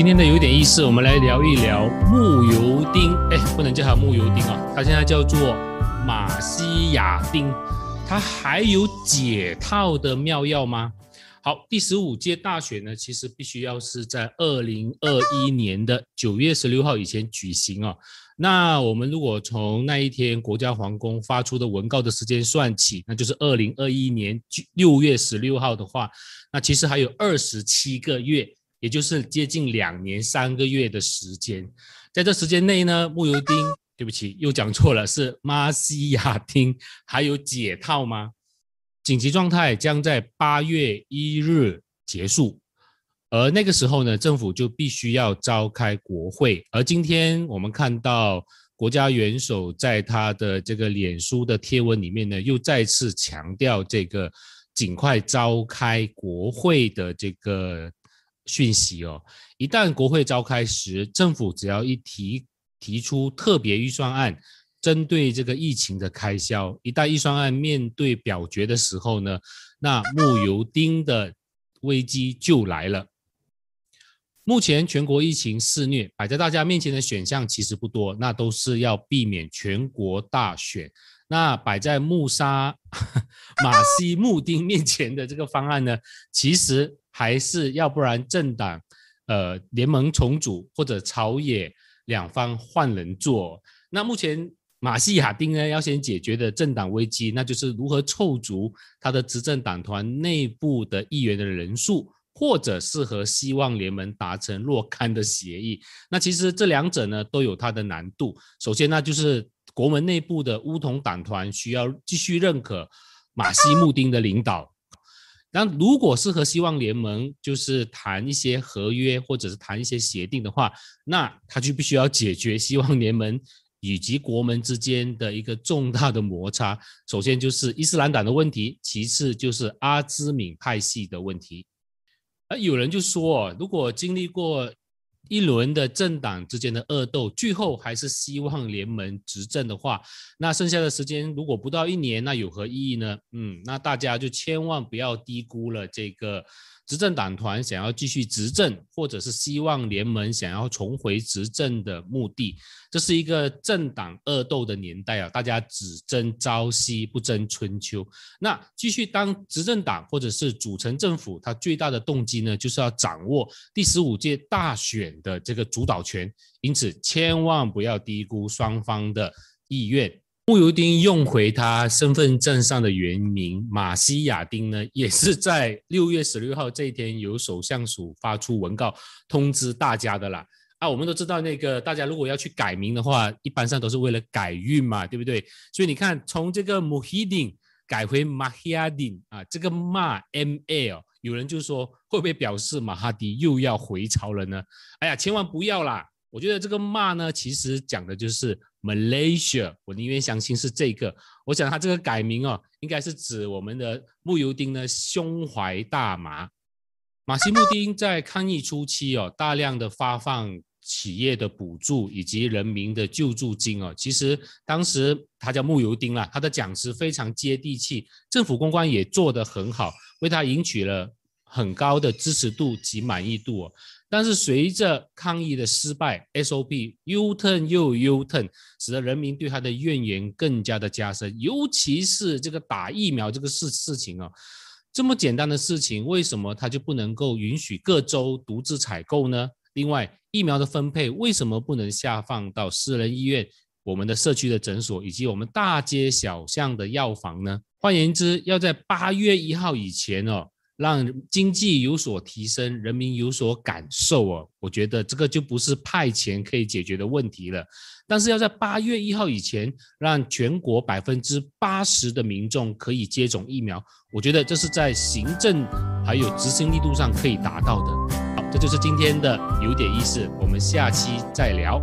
今天的有点意思，我们来聊一聊木油丁。哎，不能叫它木油丁啊，它现在叫做马西亚丁。它还有解套的妙药吗？好，第十五届大选呢，其实必须要是在二零二一年的九月十六号以前举行哦。那我们如果从那一天国家皇宫发出的文告的时间算起，那就是二零二一年六月十六号的话，那其实还有二十七个月。也就是接近两年三个月的时间，在这时间内呢，木油丁，对不起，又讲错了，是马西亚丁，还有解套吗？紧急状态将在八月一日结束，而那个时候呢，政府就必须要召开国会。而今天我们看到国家元首在他的这个脸书的贴文里面呢，又再次强调这个尽快召开国会的这个。讯息哦，一旦国会召开时，政府只要一提提出特别预算案，针对这个疫情的开销，一旦预算案面对表决的时候呢，那木油丁的危机就来了。目前全国疫情肆虐，摆在大家面前的选项其实不多，那都是要避免全国大选。那摆在穆沙 马西木丁面前的这个方案呢，其实。还是要不然政党，呃，联盟重组或者朝野两方换人做。那目前马西亚丁呢，要先解决的政党危机，那就是如何凑足他的执政党团内部的议员的人数，或者是和希望联盟达成若干的协议。那其实这两者呢，都有它的难度。首先，那就是国门内部的乌统党团需要继续认可马西穆丁的领导。那如果是和希望联盟就是谈一些合约或者是谈一些协定的话，那他就必须要解决希望联盟以及国门之间的一个重大的摩擦。首先就是伊斯兰党的问题，其次就是阿兹敏派系的问题。啊有人就说，如果经历过。一轮的政党之间的恶斗，最后还是希望联盟执政的话，那剩下的时间如果不到一年，那有何意义呢？嗯，那大家就千万不要低估了这个。执政党团想要继续执政，或者是希望联盟想要重回执政的目的，这是一个政党恶斗的年代啊！大家只争朝夕，不争春秋。那继续当执政党或者是组成政府，它最大的动机呢，就是要掌握第十五届大选的这个主导权。因此，千万不要低估双方的意愿。穆尤丁用回他身份证上的原名马西亚丁呢，也是在六月十六号这一天由首相署发出文告通知大家的啦。啊，我们都知道那个大家如果要去改名的话，一般上都是为了改运嘛，对不对？所以你看，从这个穆希丁改回马希亚丁啊，这个马 M L，有人就说会不会表示马哈迪又要回潮了呢？哎呀，千万不要啦！我觉得这个骂呢，其实讲的就是 Malaysia，我宁愿相信是这个。我想他这个改名哦，应该是指我们的木油丁呢胸怀大麻。马西木丁在抗疫初期哦，大量的发放企业的补助以及人民的救助金哦。其实当时他叫木油丁啦，他的讲词非常接地气，政府公关也做得很好，为他赢取了很高的支持度及满意度哦。但是随着抗疫的失败，SOP U turn 又 U turn，使得人民对他的怨言更加的加深。尤其是这个打疫苗这个事事情啊，这么简单的事情，为什么他就不能够允许各州独自采购呢？另外，疫苗的分配为什么不能下放到私人医院、我们的社区的诊所以及我们大街小巷的药房呢？换言之，要在八月一号以前哦。让经济有所提升，人民有所感受哦，我觉得这个就不是派钱可以解决的问题了。但是要在八月一号以前，让全国百分之八十的民众可以接种疫苗，我觉得这是在行政还有执行力度上可以达到的。这就是今天的有点意思，我们下期再聊。